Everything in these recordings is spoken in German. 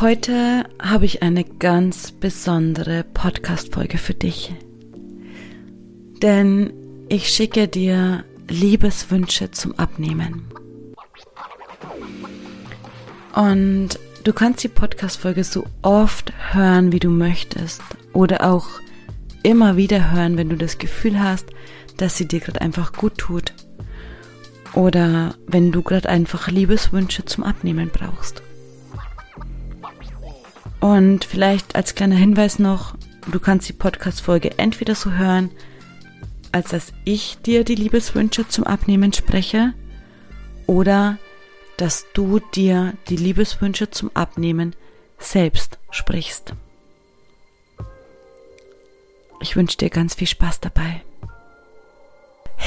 Heute habe ich eine ganz besondere Podcast-Folge für dich. Denn ich schicke dir Liebeswünsche zum Abnehmen. Und du kannst die Podcast-Folge so oft hören, wie du möchtest. Oder auch immer wieder hören, wenn du das Gefühl hast, dass sie dir gerade einfach gut tut. Oder wenn du gerade einfach Liebeswünsche zum Abnehmen brauchst. Und vielleicht als kleiner Hinweis noch, du kannst die Podcast-Folge entweder so hören, als dass ich dir die Liebeswünsche zum Abnehmen spreche, oder dass du dir die Liebeswünsche zum Abnehmen selbst sprichst. Ich wünsche dir ganz viel Spaß dabei.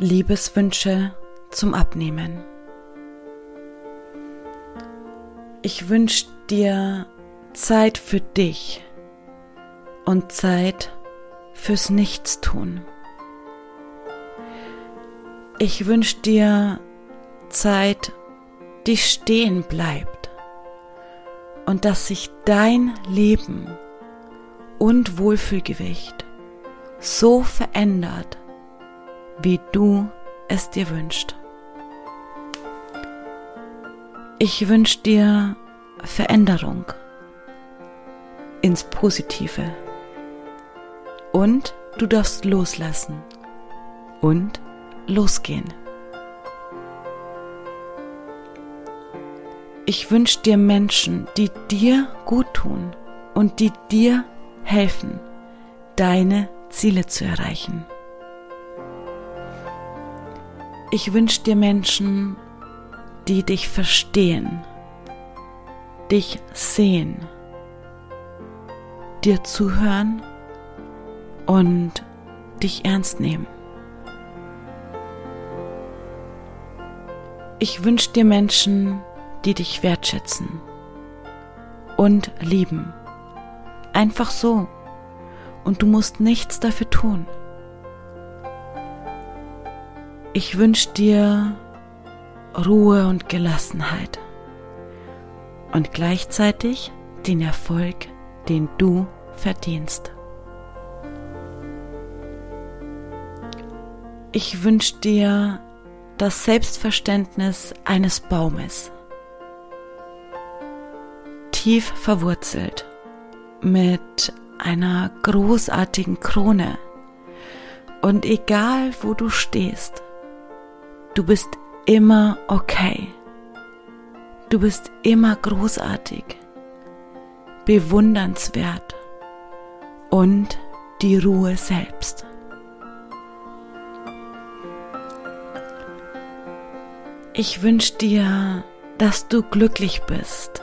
Liebeswünsche zum Abnehmen. Ich wünsche dir Zeit für dich und Zeit fürs Nichtstun. Ich wünsche dir Zeit, die stehen bleibt und dass sich dein Leben und Wohlfühlgewicht so verändert, wie du es dir wünschst. Ich wünsche dir Veränderung ins Positive. Und du darfst loslassen und losgehen. Ich wünsche dir Menschen, die dir gut tun und die dir helfen, deine Ziele zu erreichen. Ich wünsche dir Menschen, die dich verstehen, dich sehen, dir zuhören und dich ernst nehmen. Ich wünsche dir Menschen, die dich wertschätzen und lieben. Einfach so. Und du musst nichts dafür tun. Ich wünsche dir Ruhe und Gelassenheit und gleichzeitig den Erfolg, den du verdienst. Ich wünsche dir das Selbstverständnis eines Baumes, tief verwurzelt, mit einer großartigen Krone. Und egal wo du stehst, Du bist immer okay. Du bist immer großartig, bewundernswert und die Ruhe selbst. Ich wünsche dir, dass du glücklich bist,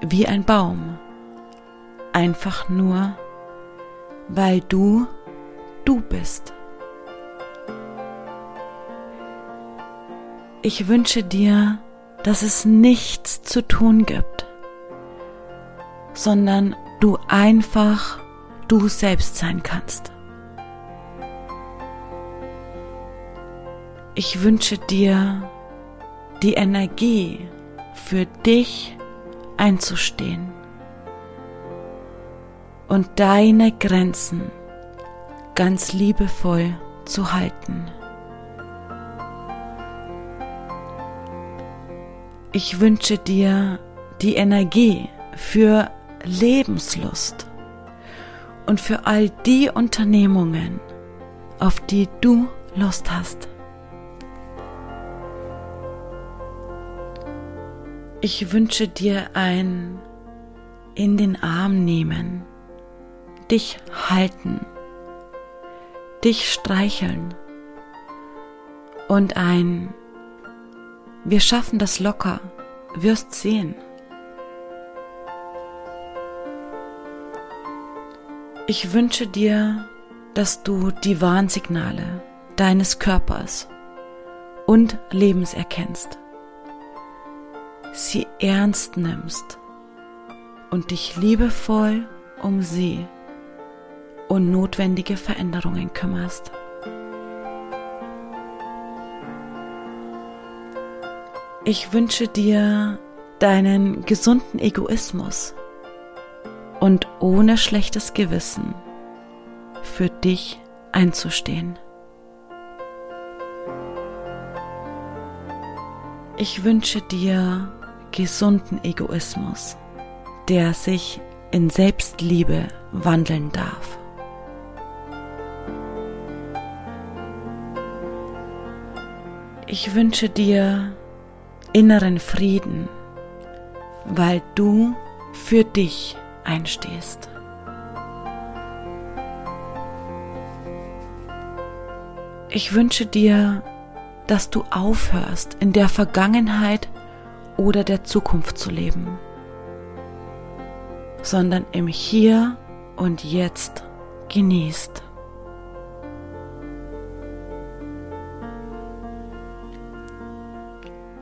wie ein Baum, einfach nur, weil du du bist. Ich wünsche dir, dass es nichts zu tun gibt, sondern du einfach du selbst sein kannst. Ich wünsche dir die Energie für dich einzustehen und deine Grenzen ganz liebevoll zu halten. Ich wünsche dir die Energie für Lebenslust und für all die Unternehmungen, auf die du Lust hast. Ich wünsche dir ein in den Arm nehmen, dich halten, dich streicheln und ein wir schaffen das locker, wirst sehen. Ich wünsche dir, dass du die Warnsignale deines Körpers und Lebens erkennst, sie ernst nimmst und dich liebevoll um sie und notwendige Veränderungen kümmerst. Ich wünsche dir deinen gesunden Egoismus und ohne schlechtes Gewissen für dich einzustehen. Ich wünsche dir gesunden Egoismus, der sich in Selbstliebe wandeln darf. Ich wünsche dir inneren Frieden, weil du für dich einstehst. Ich wünsche dir dass du aufhörst, in der Vergangenheit oder der Zukunft zu leben, sondern im Hier und Jetzt genießt.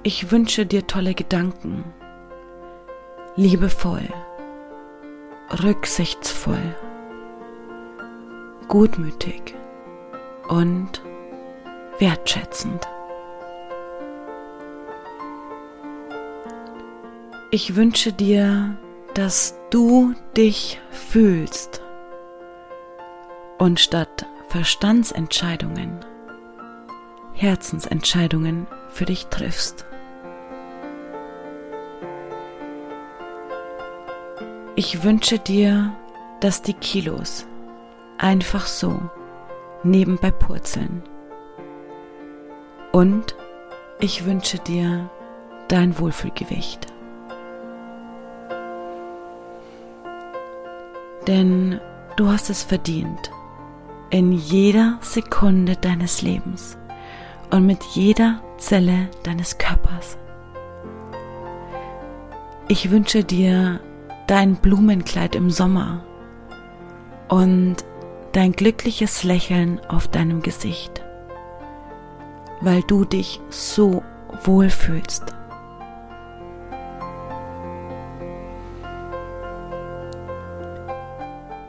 Ich wünsche dir tolle Gedanken, liebevoll, rücksichtsvoll, gutmütig. Und wertschätzend. Ich wünsche dir, dass du dich fühlst. Und statt Verstandsentscheidungen Herzensentscheidungen für dich triffst. Ich wünsche dir, dass die Kilos einfach so nebenbei purzeln. Und ich wünsche dir dein Wohlfühlgewicht. Denn du hast es verdient, in jeder Sekunde deines Lebens und mit jeder Zelle deines Körpers. Ich wünsche dir dein Blumenkleid im Sommer und dein glückliches Lächeln auf deinem Gesicht, weil du dich so wohlfühlst.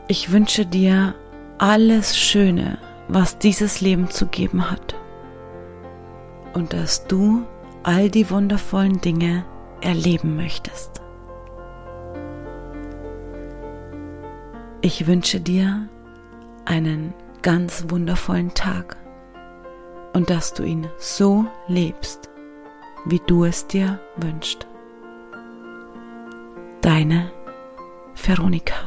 Ich wünsche dir alles Schöne, was dieses Leben zu geben hat. Und dass du all die wundervollen Dinge erleben möchtest. Ich wünsche dir einen ganz wundervollen Tag und dass du ihn so lebst, wie du es dir wünschst. Deine Veronika.